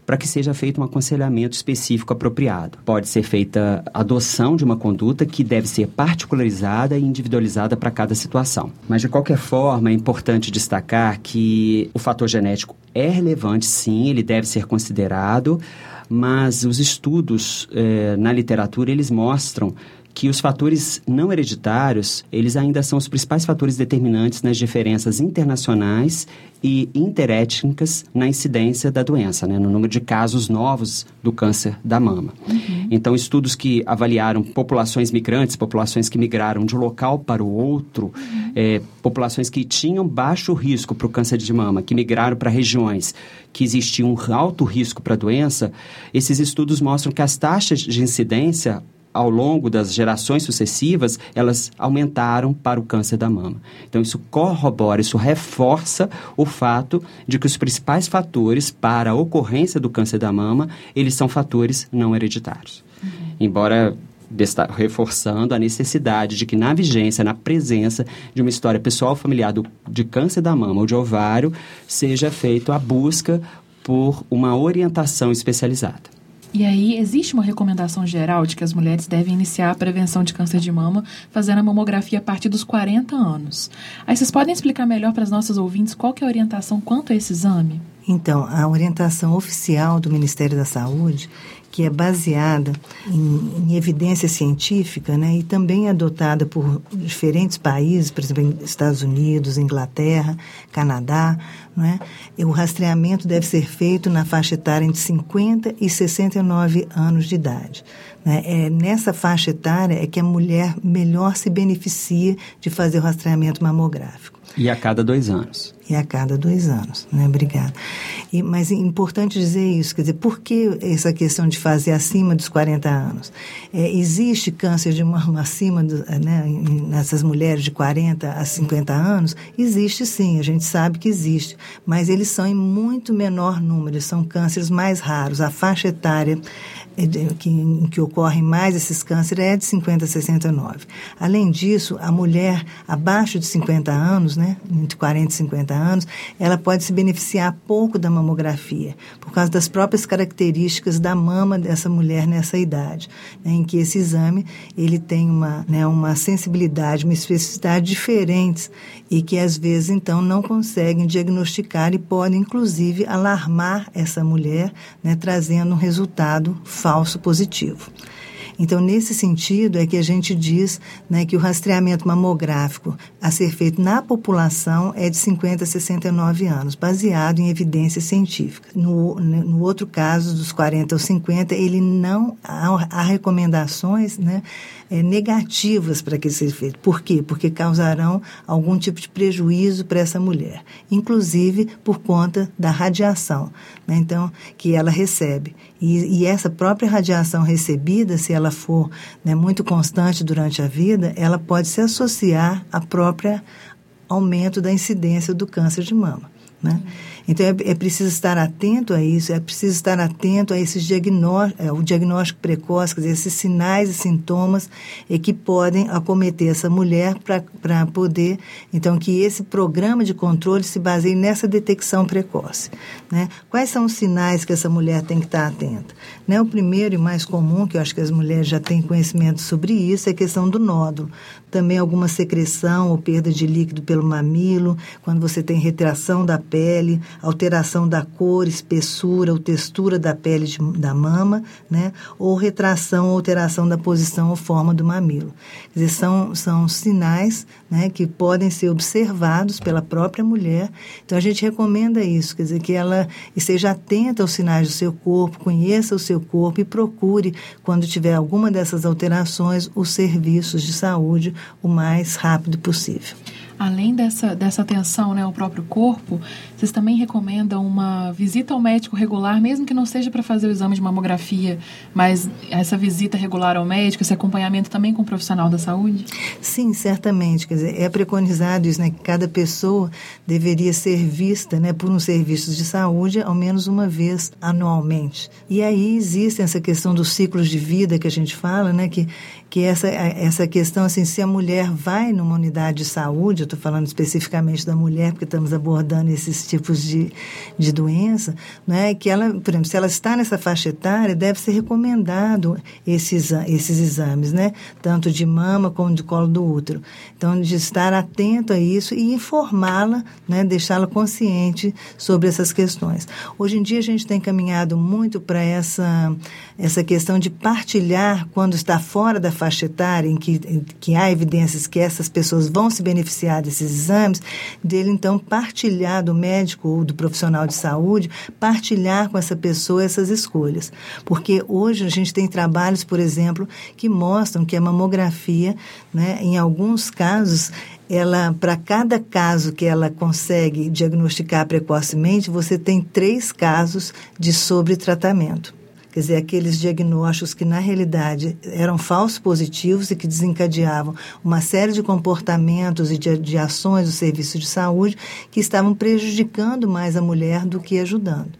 para que seja feito um aconselhamento específico apropriado. Pode ser feita adoção de uma conduta que deve ser particularizada e individualizada para cada situação. Mas, de qualquer forma, é importante destacar que o fator genético é relevante, sim, ele deve ser considerado, mas os estudos eh, na literatura eles mostram que os fatores não hereditários, eles ainda são os principais fatores determinantes nas diferenças internacionais e interétnicas na incidência da doença, né, no número de casos novos do câncer da mama. Uhum. Então, estudos que avaliaram populações migrantes, populações que migraram de um local para o outro, uhum. é, populações que tinham baixo risco para o câncer de mama, que migraram para regiões que existia um alto risco para a doença, esses estudos mostram que as taxas de incidência ao longo das gerações sucessivas, elas aumentaram para o câncer da mama. Então, isso corrobora, isso reforça o fato de que os principais fatores para a ocorrência do câncer da mama, eles são fatores não hereditários. Uhum. Embora reforçando a necessidade de que na vigência, na presença de uma história pessoal familiar do, de câncer da mama ou de ovário, seja feita a busca por uma orientação especializada. E aí, existe uma recomendação geral de que as mulheres devem iniciar a prevenção de câncer de mama fazendo a mamografia a partir dos 40 anos. Aí vocês podem explicar melhor para as nossas ouvintes qual é a orientação quanto a esse exame? Então, a orientação oficial do Ministério da Saúde que é baseada em, em, evidência científica né, e também adotada por diferentes países, por exemplo, Estados Unidos, Inglaterra, Canadá. É? E o rastreamento deve ser feito na faixa etária entre 50 e 69 anos de idade. Né? É nessa faixa etária é que a mulher melhor se beneficia de fazer o rastreamento mamográfico. E a cada dois anos. E a cada dois anos, né? Obrigada. E, mas é importante dizer isso, quer dizer, por que essa questão de fazer acima dos 40 anos? É, existe câncer de mama acima, do, né, nessas mulheres de 40 a 50 anos? Existe sim, a gente sabe que existe, mas eles são em muito menor número, são cânceres mais raros. A faixa etária que, em que ocorrem mais esses cânceres é de 50 a 69. Além disso, a mulher abaixo de 50 anos, né, entre 40 e 50 anos, ela pode se beneficiar pouco da mamografia, por causa das próprias características da mama dessa mulher nessa idade, né, em que esse exame ele tem uma, né, uma sensibilidade, uma especificidade diferentes e que às vezes então não conseguem diagnosticar e podem inclusive alarmar essa mulher, né, trazendo um resultado falso positivo. Então, nesse sentido, é que a gente diz né, que o rastreamento mamográfico a ser feito na população é de 50 a 69 anos, baseado em evidência científica. No, no outro caso, dos 40 aos 50, ele não há, há recomendações né, é, negativas para que seja feito. Por quê? Porque causarão algum tipo de prejuízo para essa mulher, inclusive por conta da radiação, né, então que ela recebe. E, e, essa própria radiação recebida, se ela for né, muito constante durante a vida, ela pode se associar à própria aumento da incidência do câncer de mama. Né? Então é, é, preciso estar atento a isso, é preciso estar atento a esses diagnóstico, é, o diagnóstico precoce, quer dizer, esses sinais e sintomas e que podem acometer essa mulher para poder, então, que esse programa de controle se baseie nessa detecção precoce. Né? Quais são os sinais que essa mulher tem que estar atenta? Né? O primeiro e mais comum, que eu acho que as mulheres já têm conhecimento sobre isso, é a questão do nódulo também alguma secreção ou perda de líquido pelo mamilo, quando você tem retração da pele, alteração da cor, espessura ou textura da pele de, da mama, né? ou retração ou alteração da posição ou forma do mamilo. Quer dizer, são, são sinais né, que podem ser observados pela própria mulher. Então, a gente recomenda isso, quer dizer, que ela esteja atenta aos sinais do seu corpo, conheça o seu corpo e procure, quando tiver alguma dessas alterações, os serviços de saúde o mais rápido possível. Além dessa, dessa atenção né, ao próprio corpo, vocês também recomendam uma visita ao médico regular, mesmo que não seja para fazer o exame de mamografia, mas essa visita regular ao médico, esse acompanhamento também com o profissional da saúde? Sim, certamente. Quer dizer, é preconizado isso, né, que cada pessoa deveria ser vista né, por um serviço de saúde ao menos uma vez anualmente. E aí existe essa questão dos ciclos de vida que a gente fala, né, que que essa, essa questão, assim, se a mulher vai numa unidade de saúde, eu estou falando especificamente da mulher, porque estamos abordando esses tipos de, de doença, né, que ela, por exemplo, se ela está nessa faixa etária, deve ser recomendado esses, esses exames, né, tanto de mama como de colo do útero. Então, de estar atento a isso e informá-la, né, deixá-la consciente sobre essas questões. Hoje em dia, a gente tem caminhado muito para essa, essa questão de partilhar quando está fora da faixa etária em que, em que há evidências que essas pessoas vão se beneficiar desses exames, dele então partilhar do médico ou do profissional de saúde, partilhar com essa pessoa essas escolhas. Porque hoje a gente tem trabalhos, por exemplo, que mostram que a mamografia, né, em alguns casos, ela para cada caso que ela consegue diagnosticar precocemente, você tem três casos de sobretratamento. Quer dizer, aqueles diagnósticos que, na realidade, eram falsos positivos e que desencadeavam uma série de comportamentos e de, de ações do serviço de saúde que estavam prejudicando mais a mulher do que ajudando.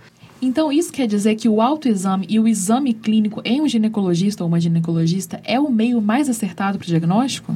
Então, isso quer dizer que o autoexame e o exame clínico em um ginecologista ou uma ginecologista é o meio mais acertado para o diagnóstico?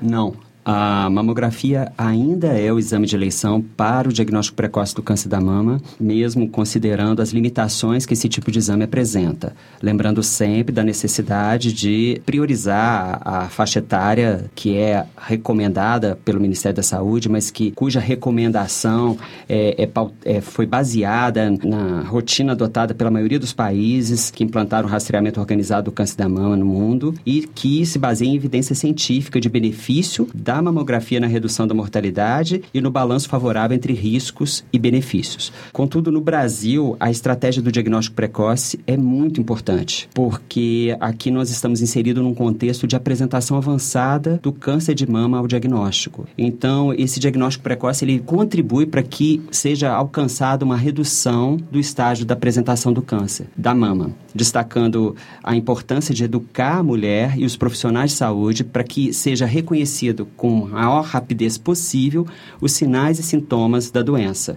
Não. A mamografia ainda é o exame de eleição para o diagnóstico precoce do câncer da mama, mesmo considerando as limitações que esse tipo de exame apresenta. Lembrando sempre da necessidade de priorizar a faixa etária que é recomendada pelo Ministério da Saúde, mas que cuja recomendação é, é, é, foi baseada na rotina adotada pela maioria dos países que implantaram o rastreamento organizado do câncer da mama no mundo e que se baseia em evidência científica de benefício da da mamografia na redução da mortalidade e no balanço favorável entre riscos e benefícios. Contudo, no Brasil, a estratégia do diagnóstico precoce é muito importante, porque aqui nós estamos inseridos num contexto de apresentação avançada do câncer de mama ao diagnóstico. Então, esse diagnóstico precoce ele contribui para que seja alcançada uma redução do estágio da apresentação do câncer da mama, destacando a importância de educar a mulher e os profissionais de saúde para que seja reconhecido com a maior rapidez possível os sinais e sintomas da doença.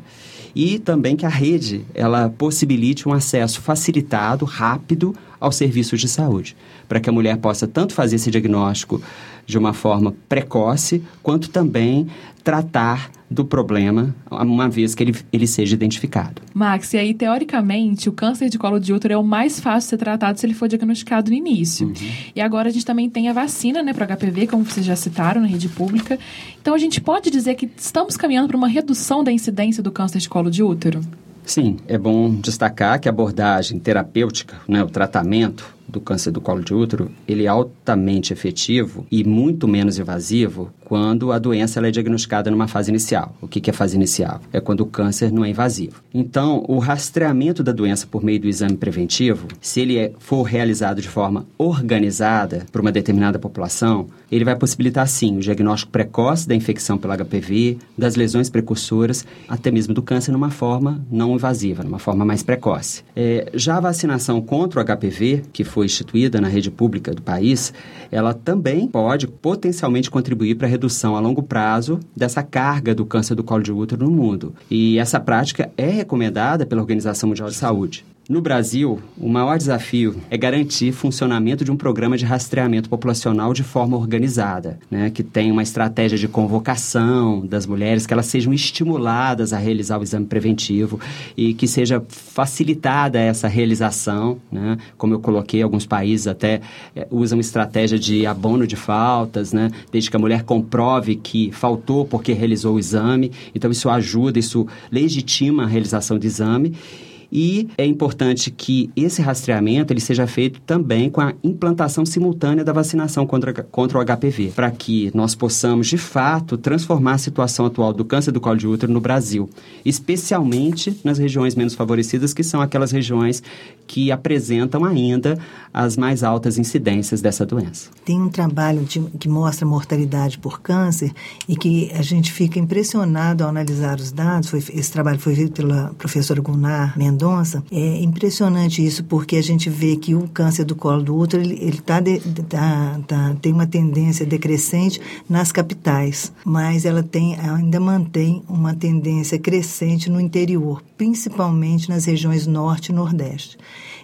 E também que a rede ela possibilite um acesso facilitado, rápido aos serviços de saúde, para que a mulher possa tanto fazer esse diagnóstico de uma forma precoce, quanto também tratar do problema, uma vez que ele, ele seja identificado. Max, e aí, teoricamente, o câncer de colo de útero é o mais fácil de ser tratado se ele for diagnosticado no início. Uhum. E agora a gente também tem a vacina, né, para HPV, como vocês já citaram na rede pública. Então, a gente pode dizer que estamos caminhando para uma redução da incidência do câncer de colo de útero? Sim, é bom destacar que a abordagem terapêutica, né, o tratamento do câncer do colo de útero, ele é altamente efetivo e muito menos invasivo quando a doença é diagnosticada numa fase inicial. O que, que é fase inicial? É quando o câncer não é invasivo. Então, o rastreamento da doença por meio do exame preventivo, se ele é, for realizado de forma organizada por uma determinada população, ele vai possibilitar, sim, o diagnóstico precoce da infecção pelo HPV, das lesões precursoras, até mesmo do câncer numa forma não invasiva, numa forma mais precoce. É, já a vacinação contra o HPV, que foi instituída na rede pública do país, ela também pode potencialmente contribuir para a redução a longo prazo dessa carga do câncer do colo de útero no mundo. E essa prática é recomendada pela Organização Mundial de Saúde. No Brasil, o maior desafio é garantir funcionamento de um programa de rastreamento populacional de forma organizada, né, que tenha uma estratégia de convocação das mulheres, que elas sejam estimuladas a realizar o exame preventivo e que seja facilitada essa realização. Né, como eu coloquei, alguns países até é, usam estratégia de abono de faltas, né, desde que a mulher comprove que faltou porque realizou o exame. Então, isso ajuda, isso legitima a realização do exame. E é importante que esse rastreamento ele seja feito também com a implantação simultânea da vacinação contra, contra o HPV, para que nós possamos, de fato, transformar a situação atual do câncer do colo de útero no Brasil, especialmente nas regiões menos favorecidas, que são aquelas regiões que apresentam ainda as mais altas incidências dessa doença. Tem um trabalho de, que mostra mortalidade por câncer e que a gente fica impressionado ao analisar os dados. Foi, esse trabalho foi feito pela professora Gunnar Mendonça é impressionante isso, porque a gente vê que o câncer do colo do útero, ele, ele tá, de, tá, tá, tem uma tendência decrescente nas capitais, mas ela tem, ainda mantém uma tendência crescente no interior, principalmente nas regiões norte e nordeste.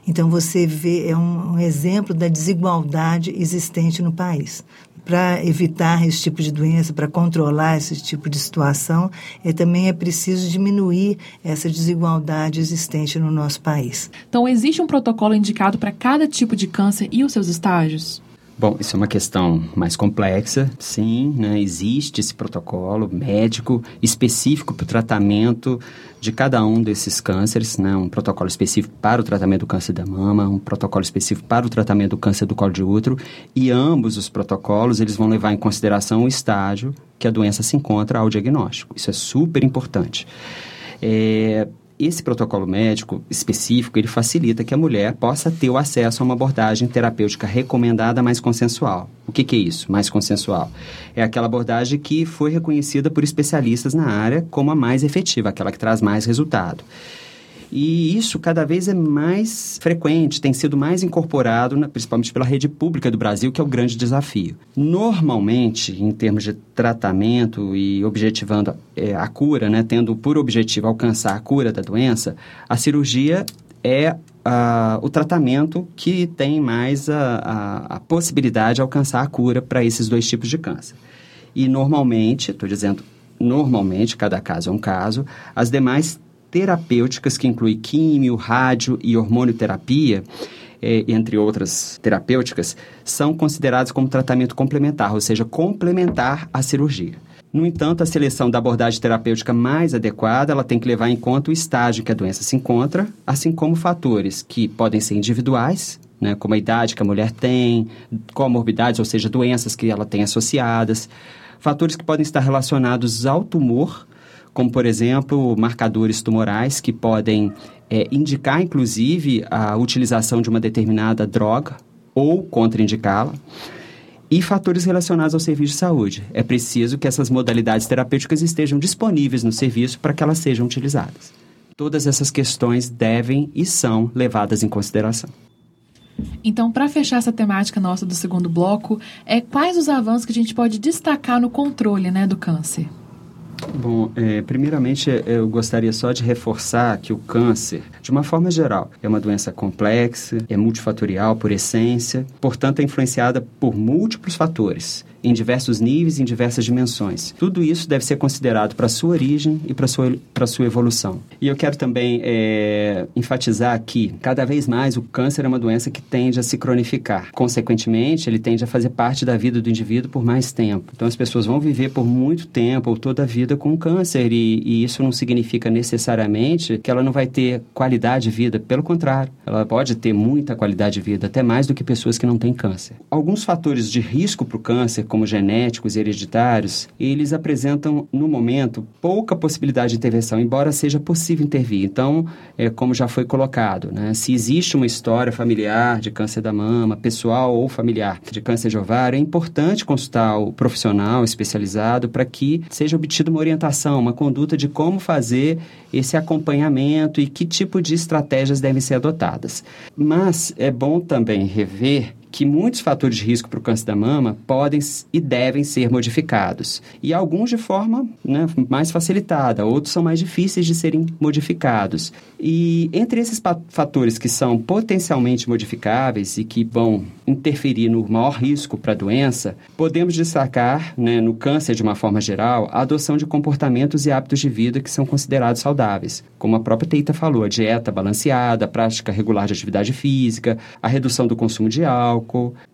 Então, você vê, é um, um exemplo da desigualdade existente no país para evitar esse tipo de doença, para controlar esse tipo de situação, é, também é preciso diminuir essa desigualdade existente no nosso país. Então, existe um protocolo indicado para cada tipo de câncer e os seus estágios? Bom, isso é uma questão mais complexa. Sim, né, existe esse protocolo médico específico para o tratamento de cada um desses cânceres, né, um protocolo específico para o tratamento do câncer da mama, um protocolo específico para o tratamento do câncer do colo de útero, e ambos os protocolos eles vão levar em consideração o estágio que a doença se encontra ao diagnóstico. Isso é super importante. É, esse protocolo médico específico, ele facilita que a mulher possa ter o acesso a uma abordagem terapêutica recomendada mais consensual. O que, que é isso, mais consensual? É aquela abordagem que foi reconhecida por especialistas na área como a mais efetiva, aquela que traz mais resultado. E isso cada vez é mais frequente, tem sido mais incorporado, né, principalmente pela rede pública do Brasil, que é o grande desafio. Normalmente, em termos de tratamento e objetivando é, a cura, né, tendo por objetivo alcançar a cura da doença, a cirurgia é uh, o tratamento que tem mais a, a, a possibilidade de alcançar a cura para esses dois tipos de câncer. E normalmente, estou dizendo normalmente, cada caso é um caso, as demais terapêuticas que inclui químio, rádio e hormonioterapia, eh, entre outras terapêuticas, são consideradas como tratamento complementar, ou seja, complementar à cirurgia. No entanto, a seleção da abordagem terapêutica mais adequada, ela tem que levar em conta o estágio que a doença se encontra, assim como fatores que podem ser individuais, né, como a idade que a mulher tem, comorbidades, ou seja, doenças que ela tem associadas, fatores que podem estar relacionados ao tumor como, por exemplo, marcadores tumorais que podem é, indicar, inclusive, a utilização de uma determinada droga ou contraindicá-la e fatores relacionados ao serviço de saúde. É preciso que essas modalidades terapêuticas estejam disponíveis no serviço para que elas sejam utilizadas. Todas essas questões devem e são levadas em consideração. Então, para fechar essa temática nossa do segundo bloco, é quais os avanços que a gente pode destacar no controle né, do câncer? Bom, é, primeiramente eu gostaria só de reforçar que o câncer, de uma forma geral, é uma doença complexa, é multifatorial por essência, portanto é influenciada por múltiplos fatores em diversos níveis, em diversas dimensões. Tudo isso deve ser considerado para sua origem e para sua para sua evolução. E eu quero também é, enfatizar aqui, cada vez mais o câncer é uma doença que tende a se cronificar. Consequentemente, ele tende a fazer parte da vida do indivíduo por mais tempo. Então as pessoas vão viver por muito tempo ou toda a vida com câncer e, e isso não significa necessariamente que ela não vai ter qualidade de vida. Pelo contrário, ela pode ter muita qualidade de vida, até mais do que pessoas que não têm câncer. Alguns fatores de risco para o câncer como genéticos e hereditários, eles apresentam, no momento, pouca possibilidade de intervenção, embora seja possível intervir. Então, é, como já foi colocado, né, se existe uma história familiar de câncer da mama, pessoal ou familiar de câncer de ovário, é importante consultar o profissional especializado para que seja obtida uma orientação, uma conduta de como fazer esse acompanhamento e que tipo de estratégias devem ser adotadas. Mas é bom também rever que muitos fatores de risco para o câncer da mama podem e devem ser modificados. E alguns de forma né, mais facilitada, outros são mais difíceis de serem modificados. E entre esses fatores que são potencialmente modificáveis e que vão interferir no maior risco para a doença, podemos destacar, né, no câncer de uma forma geral, a adoção de comportamentos e hábitos de vida que são considerados saudáveis, como a própria Teita falou, a dieta balanceada, a prática regular de atividade física, a redução do consumo de álcool,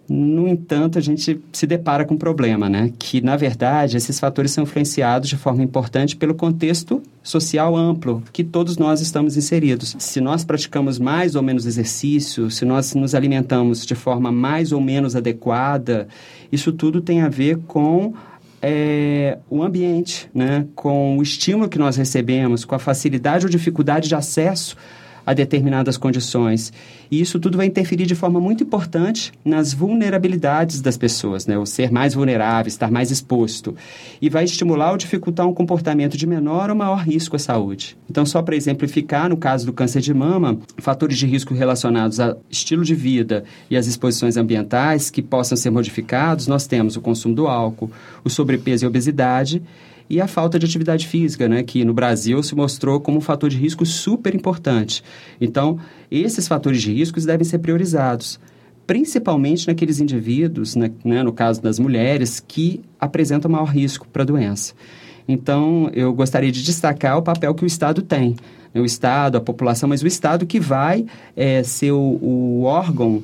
No entanto, a gente se depara com um problema, né? Que, na verdade, esses fatores são influenciados de forma importante pelo contexto social amplo que todos nós estamos inseridos. Se nós praticamos mais ou menos exercício, se nós nos alimentamos de forma mais ou menos adequada, isso tudo tem a ver com é, o ambiente, né? com o estímulo que nós recebemos, com a facilidade ou dificuldade de acesso a determinadas condições. E isso tudo vai interferir de forma muito importante nas vulnerabilidades das pessoas, né? O ser mais vulnerável, estar mais exposto. E vai estimular ou dificultar um comportamento de menor ou maior risco à saúde. Então, só para exemplificar, no caso do câncer de mama, fatores de risco relacionados a estilo de vida e as exposições ambientais que possam ser modificados, nós temos o consumo do álcool, o sobrepeso e obesidade e a falta de atividade física, né, que no Brasil se mostrou como um fator de risco super importante. Então, esses fatores de riscos devem ser priorizados, principalmente naqueles indivíduos, né, né, no caso das mulheres, que apresentam maior risco para a doença. Então, eu gostaria de destacar o papel que o Estado tem. Né, o Estado, a população, mas o Estado que vai é, ser o, o órgão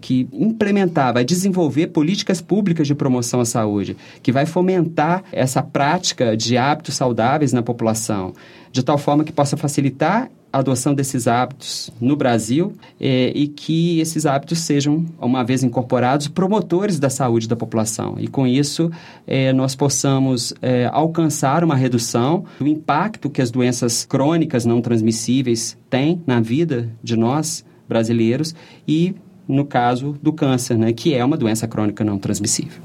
que implementar, vai desenvolver políticas públicas de promoção à saúde, que vai fomentar essa prática de hábitos saudáveis na população, de tal forma que possa facilitar a adoção desses hábitos no Brasil eh, e que esses hábitos sejam, uma vez incorporados, promotores da saúde da população. E com isso, eh, nós possamos alcançar uma redução do impacto que as doenças crônicas não transmissíveis têm na vida de nós brasileiros e no caso do câncer, né, que é uma doença crônica não transmissível.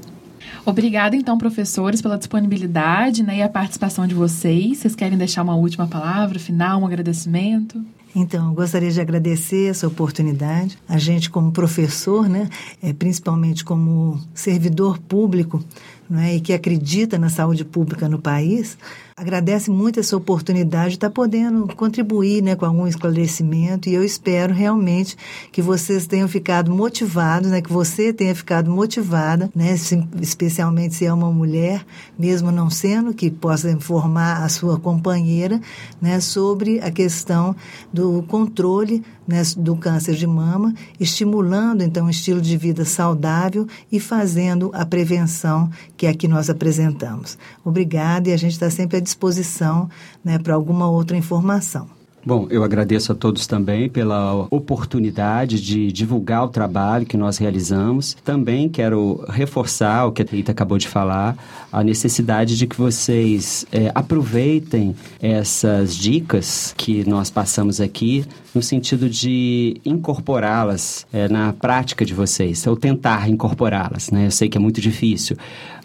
Obrigada, então, professores, pela disponibilidade né, e a participação de vocês. Vocês querem deixar uma última palavra final, um agradecimento? Então, gostaria de agradecer essa oportunidade. A gente, como professor, né, é, principalmente como servidor público, né, e que acredita na saúde pública no país, agradece muito essa oportunidade de estar podendo contribuir né, com algum esclarecimento. E eu espero realmente que vocês tenham ficado motivados, né, que você tenha ficado motivada, né, especialmente se é uma mulher, mesmo não sendo, que possa informar a sua companheira né, sobre a questão do controle né, do câncer de mama, estimulando então um estilo de vida saudável e fazendo a prevenção que aqui nós apresentamos. Obrigada e a gente está sempre à disposição né, para alguma outra informação. Bom, eu agradeço a todos também pela oportunidade de divulgar o trabalho que nós realizamos. Também quero reforçar o que a Tita acabou de falar, a necessidade de que vocês é, aproveitem essas dicas que nós passamos aqui no sentido de incorporá-las é, na prática de vocês, ou tentar incorporá-las. Né? Eu sei que é muito difícil,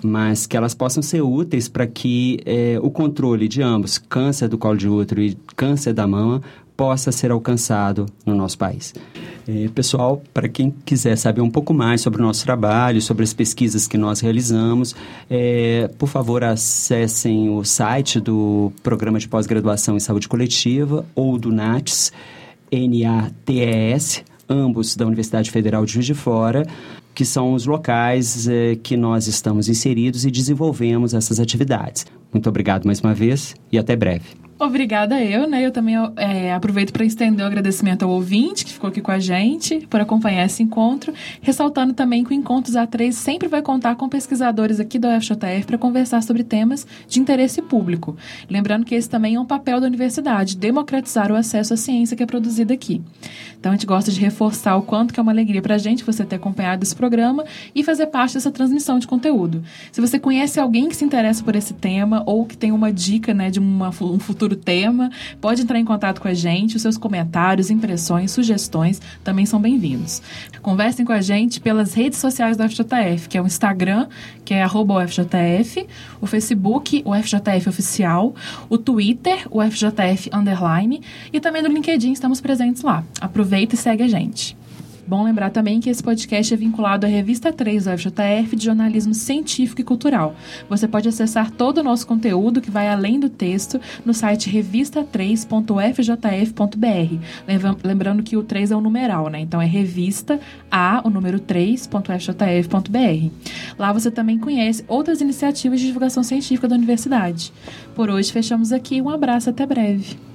mas que elas possam ser úteis para que é, o controle de ambos, câncer do colo de útero e câncer da mama, possa ser alcançado no nosso país. É, pessoal, para quem quiser saber um pouco mais sobre o nosso trabalho, sobre as pesquisas que nós realizamos, é, por favor, acessem o site do Programa de Pós-Graduação em Saúde Coletiva ou do NATES, N-A-T-E-S, ambos da Universidade Federal de Juiz de Fora, que são os locais é, que nós estamos inseridos e desenvolvemos essas atividades. Muito obrigado mais uma vez e até breve. Obrigada eu, né? Eu também é, aproveito para estender o agradecimento ao ouvinte que ficou aqui com a gente por acompanhar esse encontro, ressaltando também que o Encontros A3 sempre vai contar com pesquisadores aqui da UFJF para conversar sobre temas de interesse público. Lembrando que esse também é um papel da universidade, democratizar o acesso à ciência que é produzida aqui. Então a gente gosta de reforçar o quanto que é uma alegria para a gente você ter acompanhado esse programa e fazer parte dessa transmissão de conteúdo. Se você conhece alguém que se interessa por esse tema ou que tem uma dica né, de uma, um futuro futuro tema, pode entrar em contato com a gente. Os seus comentários, impressões, sugestões também são bem-vindos. Conversem com a gente pelas redes sociais do FJF, que é o Instagram, que é UFJF, o Facebook, o FJF Oficial, o Twitter, o FJF Underline, e também no LinkedIn estamos presentes lá. Aproveita e segue a gente. Bom lembrar também que esse podcast é vinculado à revista 3 do FJF de jornalismo científico e cultural. Você pode acessar todo o nosso conteúdo que vai além do texto no site revista3.fjf.br. Lembrando que o 3 é o numeral, né? Então é revista A, o número 3.fjf.br. Lá você também conhece outras iniciativas de divulgação científica da universidade. Por hoje fechamos aqui. Um abraço, até breve.